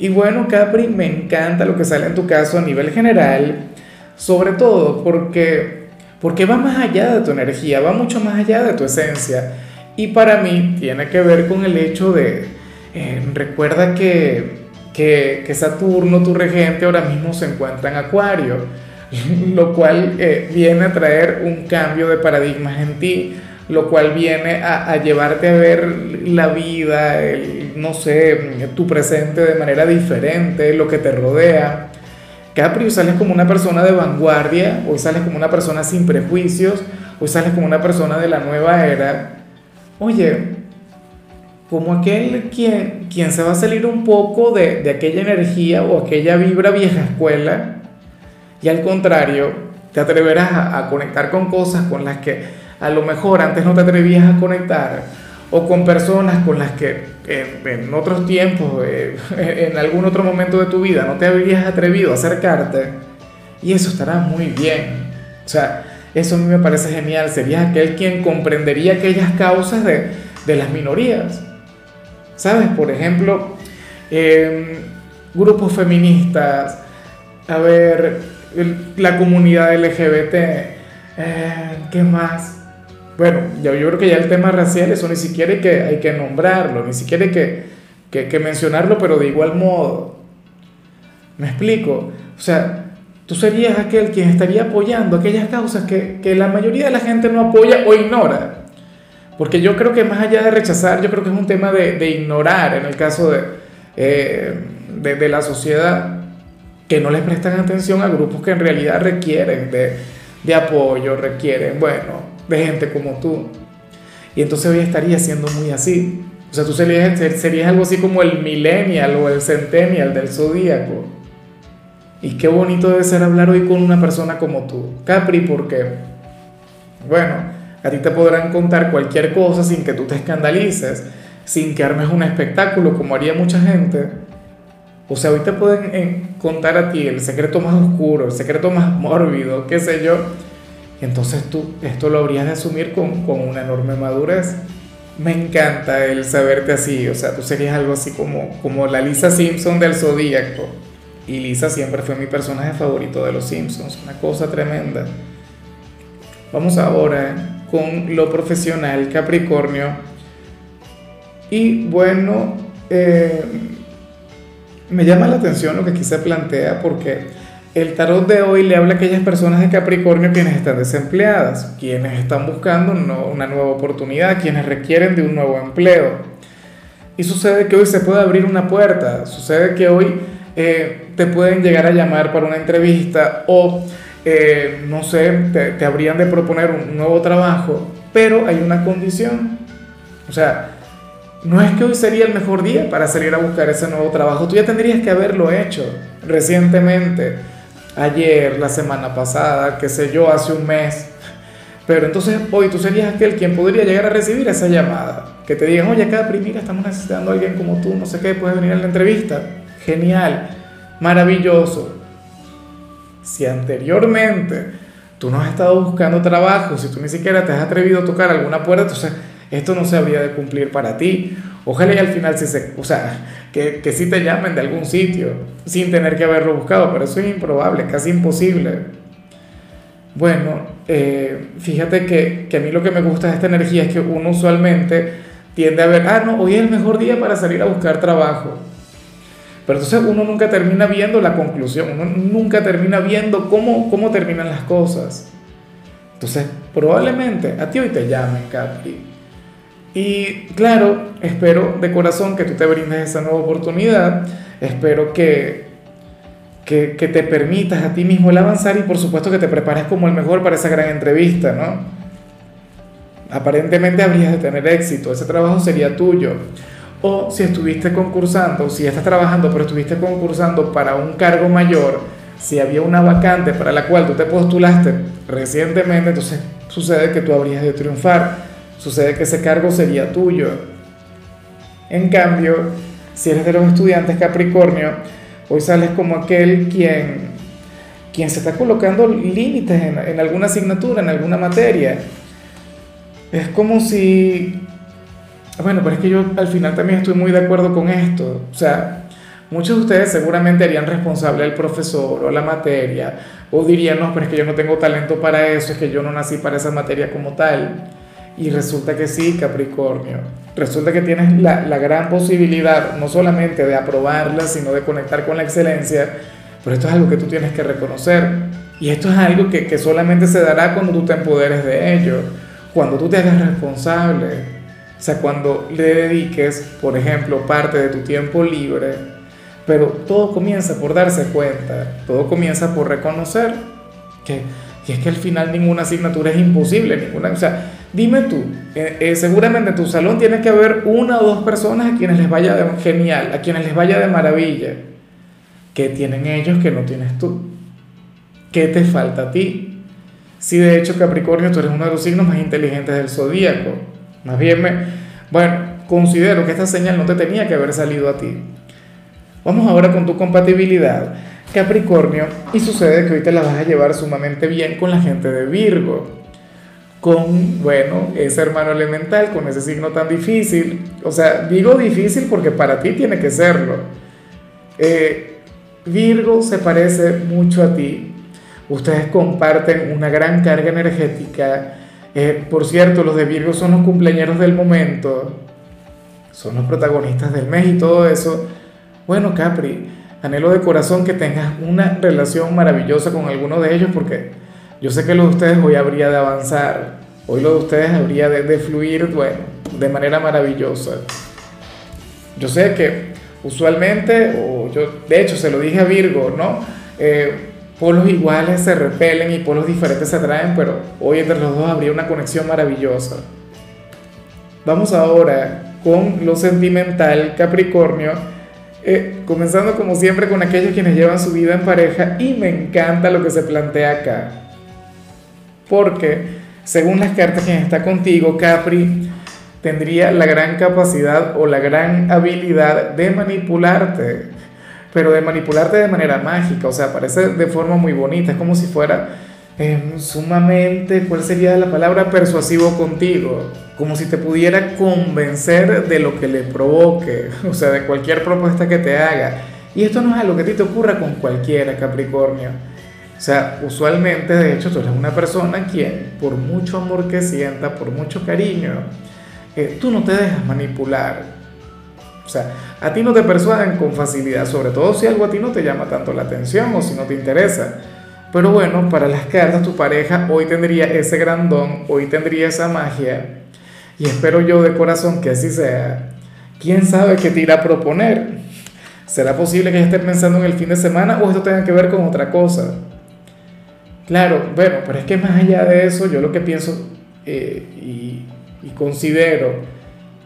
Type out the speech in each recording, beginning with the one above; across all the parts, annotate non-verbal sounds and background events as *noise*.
Y bueno, Capri, me encanta lo que sale en tu caso a nivel general, sobre todo porque, porque va más allá de tu energía, va mucho más allá de tu esencia. Y para mí tiene que ver con el hecho de, eh, recuerda que, que, que, Saturno, tu regente, ahora mismo se encuentra en Acuario, *laughs* lo cual eh, viene a traer un cambio de paradigmas en ti lo cual viene a, llevarte a ver la vida, no sé, tu presente de manera diferente, lo que te rodea. Capri, sales como una persona de vanguardia, hoy sales como una persona sin prejuicios, hoy sales como una persona de la nueva era. Oye, como aquel quien, quien se va a salir un poco de, de aquella energía o aquella vibra vieja escuela y al contrario, te atreverás a, a conectar con cosas con las que a lo mejor antes no te atrevías a conectar o con personas con las que en, otros tiempos, eh, *laughs* en algún otro momento de tu vida no te habrías atrevido a acercarte y eso estará muy bien. O sea, eso a mí me parece genial. Serías aquel quien comprendería aquellas causas de, de las minorías. ¿Sabes? Por ejemplo, em, grupos feministas, a ver, la comunidad LGBT, eh, ¿qué más? Bueno, yo, yo creo que ya el tema racial, eso ni siquiera hay que, hay que nombrarlo, ni siquiera hay que, que, mencionarlo, pero de igual modo. ¿Me explico? O sea, tú serías aquel quien estaría apoyando aquellas causas que, que, la mayoría de la gente no apoya o ignora. Porque yo creo que más allá de rechazar, yo creo que es un tema de, de ignorar en el caso de, eh, de, de, la sociedad, que no les prestan atención a grupos que en realidad requieren de apoyo, requieren, bueno, de gente como tú. Y entonces hoy estaría siendo muy así. O sea, tú serías, serías algo así como el millennial o el centennial del zodíaco. Y qué bonito debe ser hablar hoy con una persona como tú, Capri, porque, bueno, a ti te podrán contar cualquier cosa sin que tú te escandalices, sin que armes un espectáculo como haría mucha gente. O sea, hoy te pueden eh, contar a ti el secreto más oscuro, el secreto más mórbido, qué sé yo, entonces tú esto lo habrías de asumir con, con, una enorme madurez. Me encanta el saberte así, o sea, tú serías algo así como, como la Lisa Simpson del Zodíaco. Y Lisa siempre fue mi personaje favorito de los Simpsons, una cosa tremenda. Vamos ahora con lo profesional, Capricornio. Y bueno, eh, me llama la atención lo que aquí se plantea porque el tarot de hoy le habla a aquellas personas de Capricornio quienes están desempleadas, quienes están buscando una nueva oportunidad, quienes requieren de un nuevo empleo. Y sucede que hoy se puede abrir una puerta, sucede que hoy eh, te pueden llegar a llamar para una entrevista o, eh, no sé, te, te habrían de proponer un nuevo trabajo, pero hay una condición. O sea, no es que hoy sería el mejor día para salir a buscar ese nuevo trabajo, tú ya tendrías que haberlo hecho recientemente ayer, la semana pasada, qué sé yo, hace un mes. Pero entonces hoy tú serías aquel quien podría llegar a recibir esa llamada. Que te digan, oye Capri, mira, estamos necesitando a alguien como tú, no sé qué, puedes venir a la entrevista. Genial, maravilloso. Si anteriormente tú no has estado buscando trabajo, si tú ni siquiera te has atrevido a tocar alguna puerta, entonces esto no se habría de cumplir para ti. Ojalá y al final sí se, o sea, que, que sí te llamen de algún sitio sin tener que haberlo buscado, pero eso es improbable, casi imposible. Bueno, eh, fíjate que, que, a mí lo que me gusta de esta energía es que uno usualmente tiende a ver, ah, no, hoy es el mejor día para salir a buscar trabajo. Pero entonces uno nunca termina viendo la conclusión, uno nunca termina viendo cómo, cómo terminan las cosas. Entonces, probablemente a ti hoy te llamen, Capri y claro, espero de corazón que tú te brindes esa nueva oportunidad, espero que, que, que, te permitas a ti mismo el avanzar y por supuesto que te prepares como el mejor para esa gran entrevista, ¿no? Aparentemente habrías de tener éxito, ese trabajo sería tuyo. O si estuviste concursando, si estás trabajando pero estuviste concursando para un cargo mayor, si había una vacante para la cual tú te postulaste recientemente, entonces sucede que tú habrías de triunfar, sucede que ese cargo sería tuyo. En cambio, si eres de los estudiantes Capricornio, hoy sales como aquel quien, quien se está colocando límites en, en alguna asignatura, en alguna materia. Es como si... Bueno, pero es que yo al final también estoy muy de acuerdo con esto. O sea, Muchos de ustedes seguramente harían responsable al profesor o la materia, o dirían, no, pero es que yo no tengo talento para eso, es que yo no nací para esa materia como tal. Y resulta que sí, Capricornio. Resulta que tienes la, la gran posibilidad no solamente de aprobarla, sino de conectar con la excelencia, pero esto es algo que tú tienes que reconocer. Y esto es algo que, que solamente se dará cuando tú te empoderes de ello, cuando tú te hagas responsable. O sea, cuando le dediques, por ejemplo, parte de tu tiempo libre pero todo comienza por darse cuenta, todo comienza por reconocer que, que es que al final ninguna asignatura es imposible, ninguna, o sea, dime tú, eh, eh, seguramente en tu salón tiene que haber una o dos personas a quienes les vaya de genial, a quienes les vaya de maravilla. ¿Qué tienen ellos que no tienes tú? ¿Qué te falta a ti? Si de hecho Capricornio tú eres uno de los signos más inteligentes del zodíaco, más bien me, bueno, considero que esta señal no te tenía que haber salido a ti. Vamos ahora con tu compatibilidad, Capricornio, y sucede que hoy te la vas a llevar sumamente bien con la gente de Virgo, con, bueno, ese hermano elemental, con ese signo tan difícil. O sea, digo difícil porque para ti tiene que serlo. Eh, Virgo se parece mucho a ti. Ustedes comparten una gran carga energética. Eh, por cierto, los de Virgo son los cumpleaños del momento. Son los protagonistas del mes y todo eso. Bueno, Capri, anhelo de corazón que tengas una relación maravillosa con alguno de ellos porque yo sé que lo de ustedes hoy habría de avanzar, hoy lo de ustedes habría de, fluir, bueno, de manera maravillosa. Yo sé que usualmente, o yo de hecho se lo dije a Virgo, ¿no? Eh, polos iguales se repelen y polos diferentes se atraen, pero hoy entre los dos habría una conexión maravillosa. Vamos ahora con lo sentimental, Capricornio eh, comenzando como siempre con aquellos quienes llevan su vida en pareja y me encanta lo que se plantea acá. Porque según las cartas quien está contigo, Capri tendría la gran capacidad o la gran habilidad de manipularte, pero de manipularte de manera mágica, o sea, parece de forma muy bonita, es como si fuera eh, sumamente, ¿cuál sería la palabra? Persuasivo contigo como si te pudiera convencer de lo que le provoque, *laughs* o sea, de cualquier propuesta que te haga. Y esto no es algo que a ti te ocurra con cualquiera, Capricornio. O sea, usualmente, de hecho, tú eres una persona quien, por mucho amor que sienta, por mucho cariño, eh, tú no te dejas manipular. O sea, a ti no te persuaden con facilidad, sobre todo si algo a ti no te llama tanto la atención o si no te interesa. Pero bueno, para las cartas, tu pareja hoy tendría ese gran don, hoy tendría esa magia y espero yo de corazón que así sea. ¿Quién sabe qué te irá a proponer? ¿Será posible que esté pensando en el fin de semana o esto tenga que ver con otra cosa? Claro, bueno, pero es que más allá de eso, yo lo que pienso eh, y, considero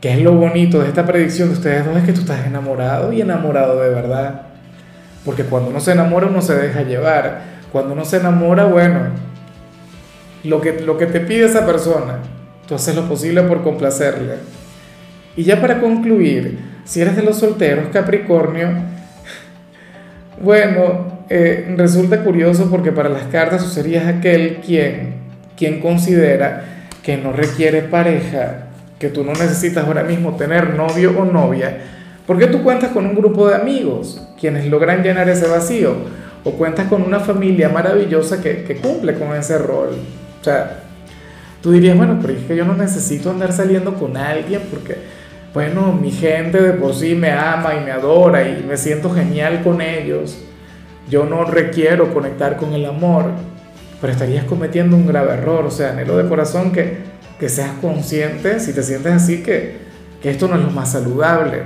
que es lo bonito de esta predicción de ustedes dos es que tú estás enamorado y enamorado de verdad. Porque cuando uno se enamora, uno se deja llevar. Cuando uno se enamora, bueno, lo que, lo que te pide esa persona, Tú haces lo posible por complacerle. Y ya para concluir, si eres de los solteros, Capricornio, *laughs* bueno, eh, resulta curioso porque para las cartas tú serías aquel quien, quien considera que no requiere pareja, que tú no necesitas ahora mismo tener novio o novia, porque tú cuentas con un grupo de amigos quienes logran llenar ese vacío, o cuentas con una familia maravillosa que, que cumple con ese rol. O sea, Tú dirías, bueno, pero es que yo no necesito andar saliendo con alguien porque, bueno, mi gente de por sí me ama y me adora y me siento genial con ellos. Yo no requiero conectar con el amor, pero estarías cometiendo un grave error. O sea, anhelo de corazón que, que seas consciente, si te sientes así, que, que esto no es lo más saludable.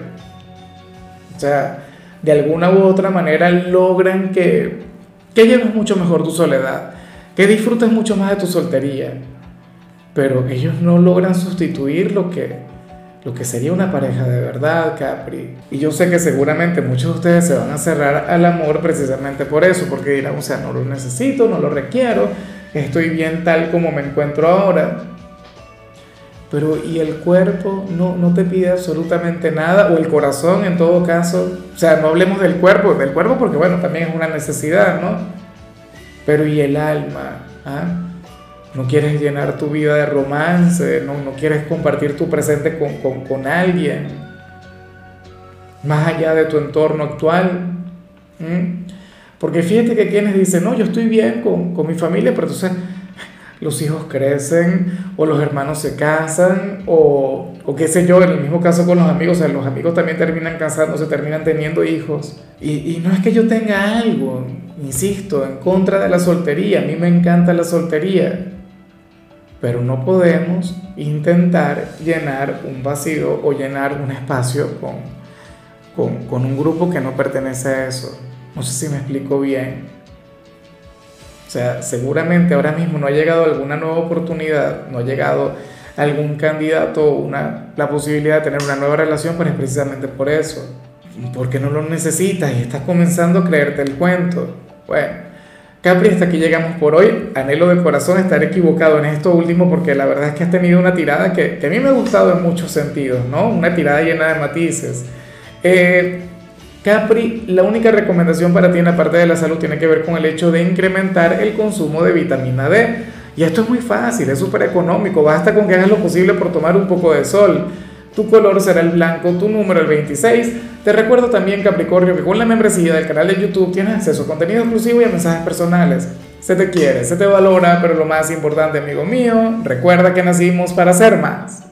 O sea, de alguna u otra manera logran que, que lleves mucho mejor tu soledad, que disfrutes mucho más de tu soltería pero ellos no logran sustituir lo que, lo que sería una pareja de verdad, Capri. Y yo sé que seguramente muchos de ustedes se van a cerrar al amor precisamente por eso, porque dirán, o sea, no lo necesito, no lo requiero, estoy bien tal como me encuentro ahora. Pero ¿y el cuerpo no, no te pide absolutamente nada? ¿O el corazón en todo caso? O sea, no hablemos del cuerpo, del cuerpo porque bueno, también es una necesidad, ¿no? Pero ¿y el alma? ¿Ah? No quieres llenar tu vida de romance, no, no quieres compartir tu presente con, con, con, alguien, más allá de tu entorno actual. Porque fíjate que quienes dicen, no, yo estoy bien con, con mi familia, pero entonces los hijos crecen o los hermanos se casan o, o, qué sé yo, en el mismo caso con los amigos, o sea, los amigos también terminan casándose, terminan teniendo hijos. Y, y, no es que yo tenga algo, insisto, en contra de la soltería, a mí me encanta la soltería, pero no podemos intentar llenar un vacío o llenar un espacio con, con, con, un grupo que no pertenece a eso. No sé si me explico bien. O sea, seguramente ahora mismo no ha llegado alguna nueva oportunidad, no ha llegado algún candidato, una, la posibilidad de tener una nueva relación, pero es precisamente por eso. Porque no lo necesitas y estás comenzando a creerte el cuento. Bueno, Capri, hasta aquí llegamos por hoy. Anhelo de corazón estar equivocado en esto último porque la verdad es que has tenido una tirada que, a mí me ha gustado en muchos sentidos, ¿no? Una tirada llena de matices. Eh, Capri, la única recomendación para ti en la parte de la salud tiene que ver con el hecho de incrementar el consumo de vitamina D. Y esto es muy fácil, es súper económico, basta con que hagas lo posible por tomar un poco de sol. Tu color será el blanco, tu número el 26. Te recuerdo también, Capricornio, que con la membresía del canal de YouTube tienes acceso a contenido exclusivo y a mensajes personales. Se te quiere, se te valora, pero lo más importante, amigo mío, recuerda que nacimos para ser más.